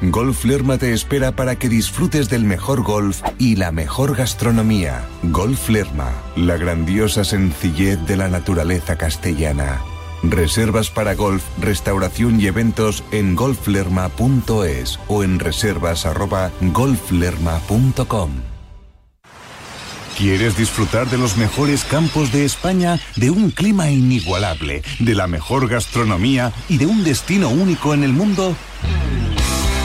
Golf Lerma te espera para que disfrutes del mejor golf y la mejor gastronomía. Golf Lerma, la grandiosa sencillez de la naturaleza castellana. Reservas para golf, restauración y eventos en golflerma.es o en reservas arroba golflerma.com. ¿Quieres disfrutar de los mejores campos de España, de un clima inigualable, de la mejor gastronomía y de un destino único en el mundo?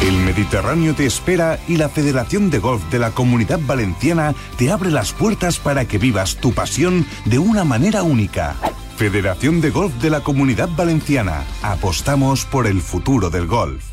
El Mediterráneo te espera y la Federación de Golf de la Comunidad Valenciana te abre las puertas para que vivas tu pasión de una manera única. Federación de Golf de la Comunidad Valenciana. Apostamos por el futuro del golf.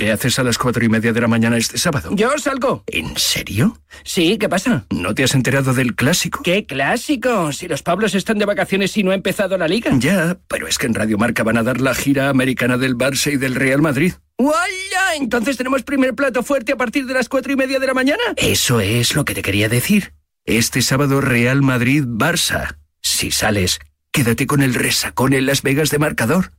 ¿Qué haces a las cuatro y media de la mañana este sábado? Yo salgo. ¿En serio? Sí, ¿qué pasa? ¿No te has enterado del clásico? ¿Qué clásico? Si los Pablos están de vacaciones y no ha empezado la liga. Ya, pero es que en Radio Marca van a dar la gira americana del Barça y del Real Madrid. ¡Vaya! ¿Entonces tenemos primer plato fuerte a partir de las cuatro y media de la mañana? Eso es lo que te quería decir. Este sábado Real Madrid-Barça. Si sales, quédate con el resacón en Las Vegas de marcador.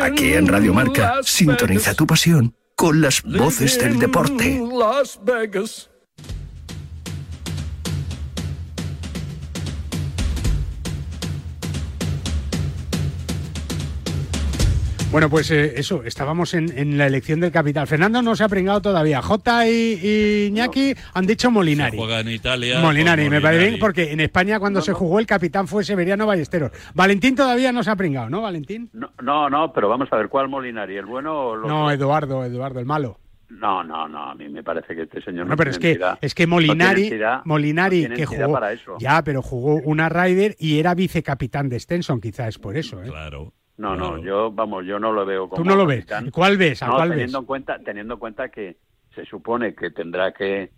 Aquí en Radio Marca, sintoniza tu pasión con las voces del deporte. Las Vegas. Bueno, pues eh, eso, estábamos en, en la elección del capital. Fernando no se ha pringado todavía. Jota y, y Iñaki han dicho Molinari. Se juega en Italia. Molinari, me parece bien porque en España cuando se jugó el capitán fue Severiano Ballesteros. Valentín todavía no se ha pringado, ¿no, Valentín? No, no, no, pero vamos a ver, ¿cuál Molinari? ¿El bueno o el No? Eduardo, Eduardo, el malo. No, no, no, a mí me parece que este señor no, No, pero es tiene que, entidad. es que No tiene Molinari, entidad, Molinari no tiene que jugó, para eso. ya, pero jugó una Ryder y era vicecapitán de Stenson, quizás es por eso, ¿eh? Claro. No, no, yo, vamos, yo no lo veo como Tú no lo ves. ¿Cuál ves? ¿A No, cuál teniendo ves? En cuenta, teniendo en cuenta que se supone que tendrá que,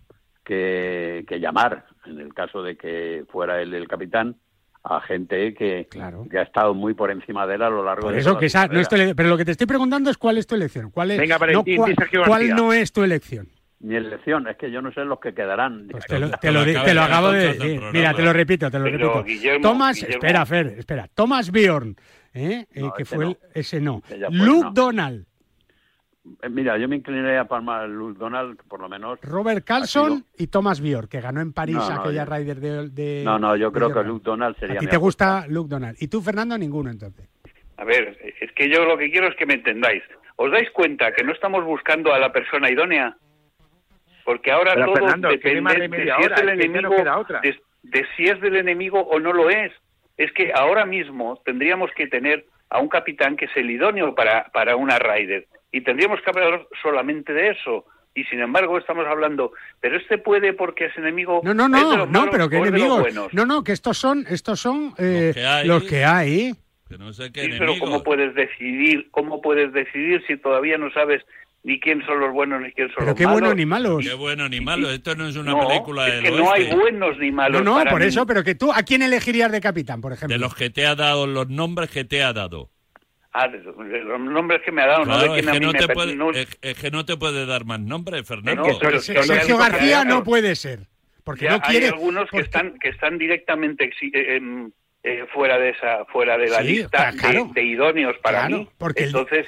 que, que llamar, en el caso de que fuera él el capitán, a gente que, que ha estado muy por encima de él a lo largo Por de eso toda que esa no es tu pero lo que te estoy preguntando es cuál es tu elección. ¿Cuál es, Venga, no, cuál, cuál no es tu elección? Mi elección, es que yo no sé los que quedarán. Pues te lo, te lo di- te lo acabo de decir. Mira, te lo repito, te lo Pero, repito. Guillermo, Thomas, Guillermo. espera, Fer, espera. Thomas Bjorn, ¿eh? Eh, No, que ese fue no. el- ese no. Luke no. Donald, Eh, Mira, yo me inclinaría a palmar Luke Donald, por lo menos. Robert Carlson y Thomas Bjorn, que ganó en París No, no, aquella yo- Ryder de, de- No, no, yo creo que. Luke Donald sería A ti te gusta Luke Donald. ¿Y tú, Fernando? Ninguno, entonces. A ver, es que yo lo que quiero es que me entendáis. ¿Os dais cuenta que no estamos buscando a la persona idónea? Porque ahora Pero, todo Fernando, depende si hora, es del enemigo, de si es del enemigo o no lo es. Es que ahora mismo tendríamos que tener a un capitán que es el idóneo para, para una Ryder. Y tendríamos que hablar solamente de eso. y sin embargo estamos hablando, pero este puede porque es enemigo. No, no, ¿es de no, los no, malos pero que enemigos. buenos? No, no, que estos son, estos son eh, que hay. los que hay. Que no sé qué Sí, pero. ¿cómo puedes decidir? ¿Cómo puedes decidir si todavía no sabes ni quién son los buenos ni quién son Pero los qué malos? bueno ni malos. Qué bueno ni malo. Esto no es una No, película es del que no hay buenos ni malos. No, no, para por mí. eso, pero que tú, ¿a quién elegirías de capitán, por ejemplo? De los que te ha dado, los nombres que te ha dado. Ah, de los nombres que me ha dado, no de es, a que mí no me te puede, no- es, es que no te puede dar más nombres, Fernando. No, pero Se- que- Sergio García no puede ser. Porque Ya no quiere. hay algunos que están que están directamente exi- eh, em, eh, fuera de esa fuera de la Sí, lista claro. de, de idóneos para Claro, mí. porque el- Entonces,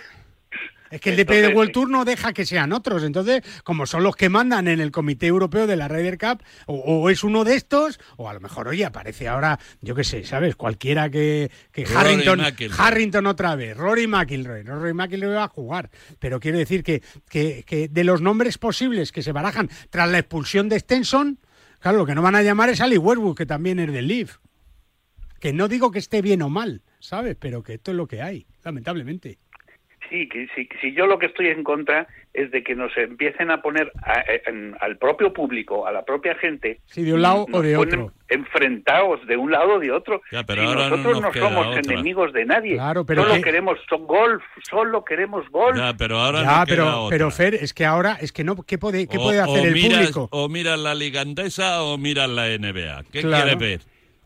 Es que el DP de World Tour no deja que sean otros. Entonces, como son los que mandan en el Comité Europeo de la Ryder Cup, o, o es uno de estos, o a lo mejor, oye, aparece ahora, yo qué sé, ¿sabes? Cualquiera que, Harrington. Harrington otra vez, Rory McIlroy. Rory McIlroy va a jugar. Pero quiero decir que, que, que de los nombres posibles que se barajan tras la expulsión de Stenson, claro, lo que no van a llamar es Ali Westwood, que también es del Leaf. Que no digo que esté bien o mal, ¿sabes? Pero que esto es lo que hay, lamentablemente. Sí, que si, si yo lo que estoy en contra es de que nos empiecen a poner a- en- al propio público, a la propia gente, Sí, de un lado o de otro. enfrentados de un lado o de otro. Ya, pero y ahora no nosotros nos no, somos otra. enemigos de nadie. Claro, pero solo que- queremos golf, solo queremos golf. Ya, pero ahora Ya, no queda pero, otra. pero Fer, es que ahora, es que no, ¿qué puede, qué O- puede hacer el miras, público? O miras la Liga Andesa o miras la NBA. ¿Qué Claro. quieres ver?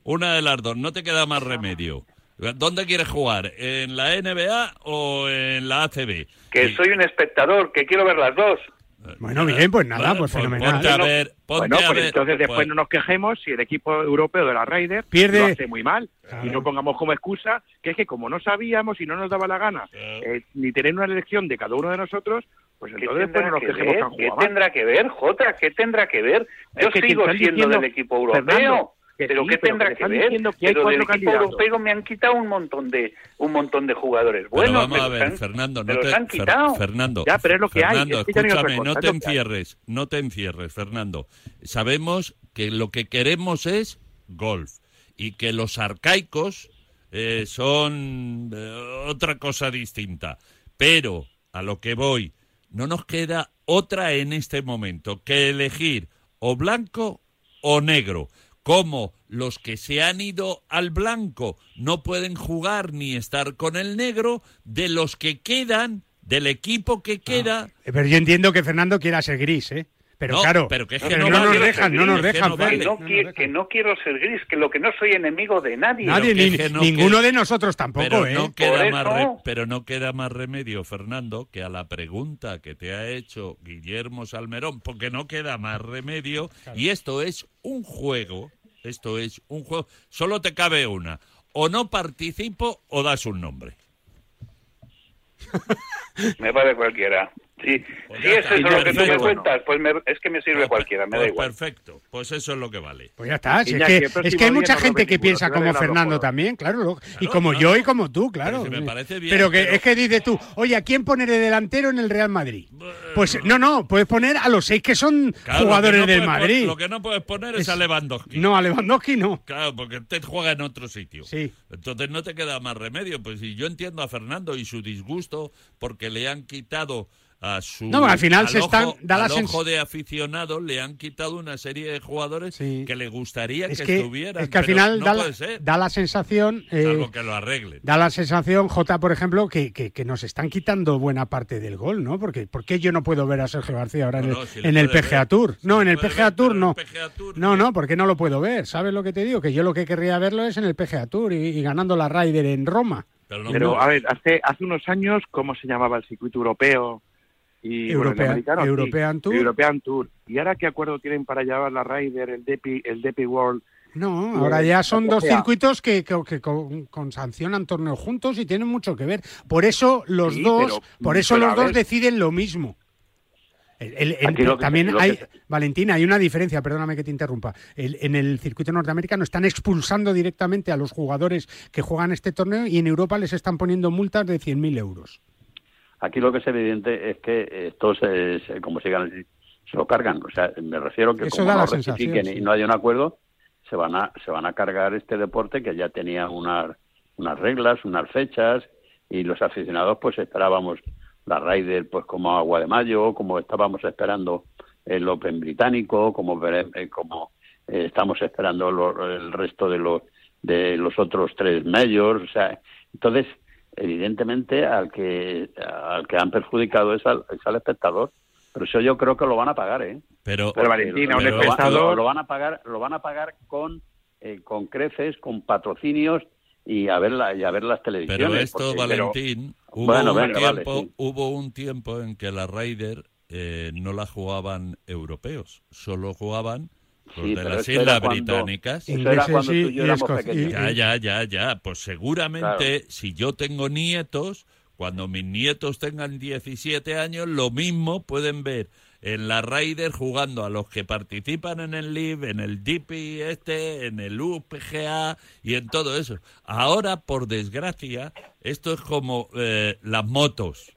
Una de las dos, no te queda más remedio. ¿Dónde quieres jugar? ¿En la NBA o en la ACB? Que soy un espectador, que quiero ver las dos. Bueno, bien, pues nada, Bueno, pues pues fenomenal. ponte a ver, ponte Bueno, a pues ver. entonces pues- después no nos quejemos si el equipo europeo de la Ryder Pierde- lo hace muy mal. Y no pongamos como excusa que es que como no sabíamos y no nos daba la gana eh, ni tener una elección de cada uno de nosotros, pues ¿Qué entonces después tendrá, no nos que quejemos ver? han ¿Qué tendrá que ver, Jota? ¿Qué tendrá que ver? Yo Es que te sigo siendo diciendo, del equipo europeo. Fernando, que pero sí, ¿qué pero tendrá que ver? que pero del equipo europeo me han quitado un montón de un montón de jugadores. Bueno, vamos a ver, han- Fernando, no te, han Fer- quitado. Fernando, Ya, pero es lo que hay, Fernando, es que escúchame, cosa, no te encierres, no te encierres, Fernando. Sabemos que lo que queremos es golf y que los arcaicos eh, son eh, otra cosa distinta. Pero a lo que voy, no nos queda otra en este momento que elegir o blanco o negro. Como los que se han ido al blanco no pueden jugar ni estar con el negro, de los que quedan, del equipo que queda, Pero yo entiendo que Fernando quiera ser gris, ¿eh? Pero No, claro, pero que es que no no, nos dejan, no nos que dejan, no Fer. vale. que no, qui- que no quiero ser gris, que lo que no soy enemigo de nadie. Nadie, que ni, que ninguno de nosotros tampoco, pero ¿eh? no queda más re- pero no queda más remedio, Fernando, que a la pregunta que te ha hecho Guillermo Salmerón, porque no queda más remedio, y esto es un juego, esto es un juego, solo te cabe una, o no participo o das un nombre. Me vale cualquiera. Sí, Pues si eso es lo que tú me Perfecto. cuentas, pues me- es que me sirve cualquiera, me da Pues igual. perfecto, pues eso es lo que vale. Pues ya está, si es, que, es hay mucha no gente que piensa te como Fernando también, claro, lo- y como yo y como tú, claro. Pero si me Sí. parece bien, Pero que pero- es que dices tú, oye, ¿a quién poner de delantero en el Real Madrid? Pues no, no, puedes poner a los seis que son Claro, jugadores que no del Madrid. Lo que no puedes poner es, Es- a Lewandowski. No, a Lewandowski no. Claro, porque usted juega en otro sitio. Sí. Entonces no te queda más remedio. Pues si yo entiendo a Fernando y su disgusto porque le han quitado a su. No, al final se ojo, están- da la al ojo de aficionado le han quitado una serie de jugadores que le gustaría Es que, que, estuvieran. es que al final no da, la, da la sensación... eh, salvo que lo arreglen. Da la sensación, Jota, por ejemplo, que, que- que nos están quitando buena parte del gol, ¿no? Porque ¿por qué yo no puedo ver a Sergio García ahora en No, el, no, si en el PGA ver. Tour? No, en el PGA ver, Tour no. PGA Tour No, no, porque no lo puedo ver. ¿Sabes lo que te digo? Que yo lo que querría verlo es en el PGA Tour y, y ganando la Ryder en Roma. Pero, no- Pero, a ver, hace, hace unos años, ¿cómo se llamaba el circuito europeo? Y, bueno, sí, European Tour. European Tour. ¿Y ahora qué acuerdo tienen para llevar la Ryder, el DP, el DP World? No, Y ahora ya son dos circuitos que, que- que con, con sancionan torneos juntos y tienen mucho que ver. Por eso los Sí, dos, pero- por eso los dos deciden lo mismo. El- el- que- también hay, se- Valentina, hay una diferencia, perdóname que te interrumpa. En el circuito norteamericano están expulsando directamente a los jugadores que juegan este torneo y en Europa les están poniendo multas de 100.000 euros. Aquí lo que es evidente es que estos, eh, se- como sigan así, se lo cargan. O sea, me refiero que Eso como no rectifiquen sí. y no haya un acuerdo, se van a se van a cargar este deporte que ya tenía unas unas reglas, unas fechas y los aficionados pues esperábamos la Ryder pues como agua de mayo, como estábamos esperando el Open británico, como eh, como eh, estamos esperando lo- el resto de los de los otros tres majors, o sea, entonces evidentemente al que al que han perjudicado es al, es al espectador, pero eso yo creo que lo van a pagar, ¿eh? Pero, Porque Valentina, un espectador- lo- lo van a pagar, lo van a pagar con eh, con creces, con patrocinios y a ver la, y a ver las televisiones. Pero esto, porque- Valentín, hubo, Bueno, un venga, vale, tiempo, sí. hubo un tiempo en que la Ryder eh, no la jugaban europeos, solo jugaban Sí, de las Islas cuando- Británicas. eso era Ingleses cuando tú y y yo éramos pequeños. Ya, ya, ya, ya. Pues seguramente si yo tengo nietos, cuando mis nietos tengan 17 años, lo mismo pueden ver en la Ryder jugando a los que participan en el LIV, en el DP este, en el UPGA y en todo eso. Ahora, por desgracia, esto es como eh, las motos.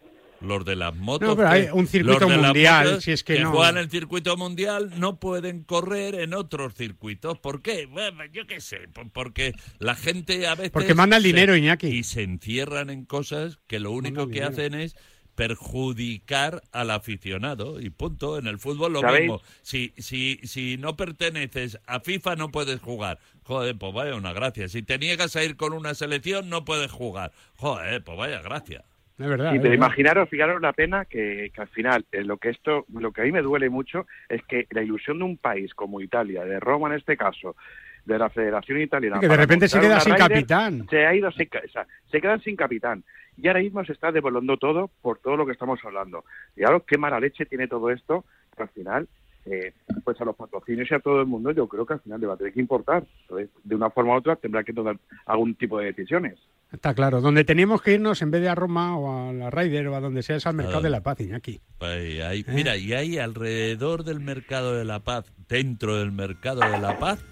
Los de las motos. No, pero hay que- un circuito los de las mundial, motos si es que no. juegan el circuito mundial no pueden correr en otros circuitos. ¿Por qué? Bueno, yo qué sé. por- Porque la gente a veces. Porque manda el se- dinero, Iñaki. Y se encierran en cosas que lo único Manda que hacen es perjudicar al aficionado y punto en el fútbol lo ¿Sabéis? mismo si si si no perteneces a FIFA no puedes jugar joder pues vaya una gracia si te niegas a ir con una selección no puedes jugar joder pues vaya gracia Es verdad. Sí, es pero imaginaros, fijaros la pena que, que al final eh, lo que esto, lo que a mí me duele mucho es que la ilusión de un país como Italia, de Roma en este caso, de la Federación Italiana, Que de repente se queda sin Ryder, capitán. se ha ido, sin ca- o sea, se quedan sin capitán y ahora mismo se está devolviendo todo por todo lo que estamos hablando. Y ahora qué mala leche tiene todo esto, que al final, eh, pues a los patrocinios y a todo el mundo, yo creo que al final le va a tener que importar. Entonces, de una forma u otra tendrá que tomar algún tipo de decisiones. Está claro. Donde teníamos que irnos en vez de a Roma o a la Ryder o a donde sea es al mercado de la paz, Iñaki. Ahí, ahí. ¿Eh? Mira, y ahí alrededor del mercado de la paz, dentro del mercado de la paz,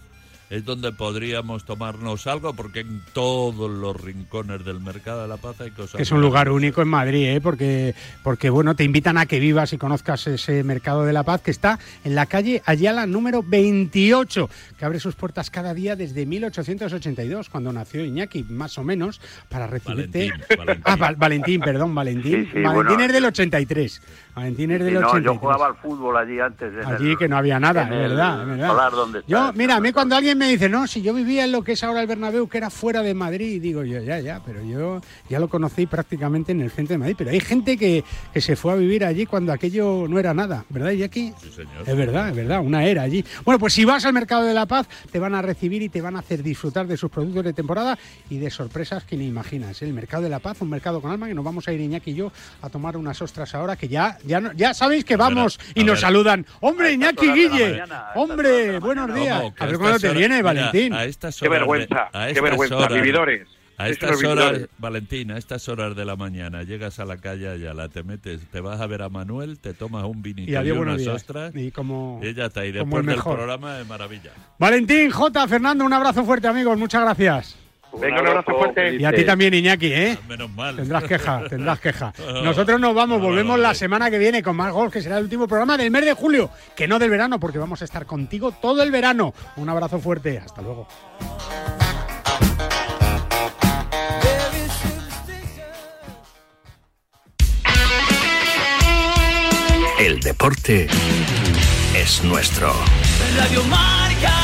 es donde podríamos tomarnos algo, porque en todos los rincones del mercado de la paz hay cosas. Es un lugar único en Madrid, ¿eh? porque, porque bueno, te invitan a que vivas y conozcas ese mercado de la paz que está en la calle Ayala número 28, que abre sus puertas cada día desde 1882, cuando nació Iñaki, más o menos, para recibirte. Valentín, Valentín. Ah, Val- Valentín, perdón, Valentín. Sí, sí, Valentín bueno. es del 83. Valentín es Sí, del no, 83. yo jugaba al fútbol allí antes. Allí el- que no había nada, es el verdad, es verdad. solar donde está Yo, el mira, a mí cuando alguien me dice, no, si yo vivía en lo que es ahora el Bernabéu, que era fuera de Madrid, digo yo, ya, ya, pero yo ya lo conocí prácticamente en el centro de Madrid. Pero hay gente que, que se fue a vivir allí cuando aquello no era nada, ¿verdad, Jackie? Sí, señor. Es verdad, es verdad, una era allí. Bueno, pues si vas al Mercado de la Paz, te van a recibir y te van a hacer disfrutar de sus productos de temporada y de sorpresas que ni imaginas. El Mercado de la Paz, un mercado con alma, que nos vamos a ir Iñaki y yo a tomar unas ostras ahora, que ya, ya, no- ya sabéis que vamos y nos ver. saludan. hombre, Iñaki Guille, mañana, hombre, buenos días. Viene, mira, Valentín. a estas Qué horas de- vergüenza, a qué estas vergüenza, horas- vividores. A estas horas. Valentín, a estas horas de la mañana llegas a la calle Ayala, te metes, te vas a ver a Manuel, te tomas un vinito Y y, adiós, buenos unas días. ostras Y como, y ya está. Y después el del mejor. programa de maravilla. Valentín, J, Fernando, un abrazo fuerte, amigos. Muchas gracias. Venga, un abrazo fuerte. Y a ti también, Iñaki, ¿eh? Menos mal. Tendrás queja, tendrás queja. Nosotros nos vamos, volvemos la semana que viene con más golf, que será el último programa del mes de julio, que no del verano, porque vamos a estar contigo todo el verano. Un abrazo fuerte, hasta luego. El deporte es nuestro. Radio Marca.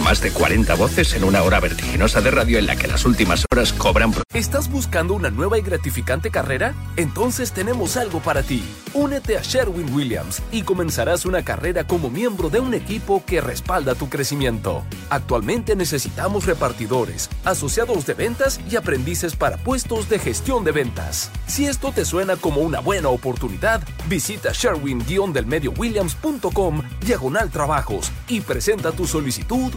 Más de 40 voces en una hora vertiginosa de radio en la que las últimas horas cobran... ¿Estás buscando una nueva y gratificante carrera? Entonces tenemos algo para ti. Únete a Sherwin Williams y comenzarás una carrera como miembro de un equipo que respalda tu crecimiento. Actualmente necesitamos repartidores, asociados de ventas y aprendices para puestos de gestión de ventas. Si esto te suena como una buena oportunidad, visita sherwin-delmediowilliams.com diagonal trabajos y presenta tu solicitud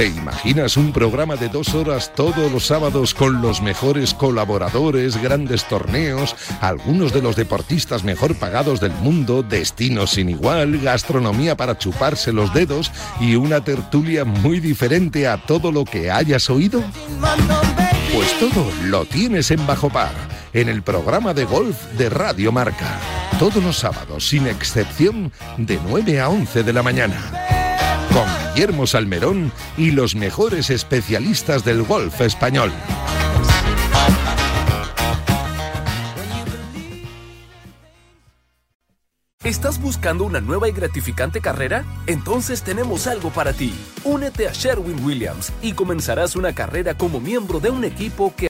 ¿Te imaginas un programa de dos horas todos los sábados con los mejores colaboradores, grandes torneos, algunos de los deportistas mejor pagados del mundo, destinos sin igual, gastronomía para chuparse los dedos y una tertulia muy diferente a todo lo que hayas oído? Pues todo lo tienes en Bajo Par, en el programa de golf de Radio Marca. Todos los sábados, sin excepción, de 9 a 11 de la mañana con Guillermo Salmerón y los mejores especialistas del golf español. ¿Estás buscando una nueva y gratificante carrera? Entonces tenemos algo para ti. Únete a Sherwin Williams y comenzarás una carrera como miembro de un equipo que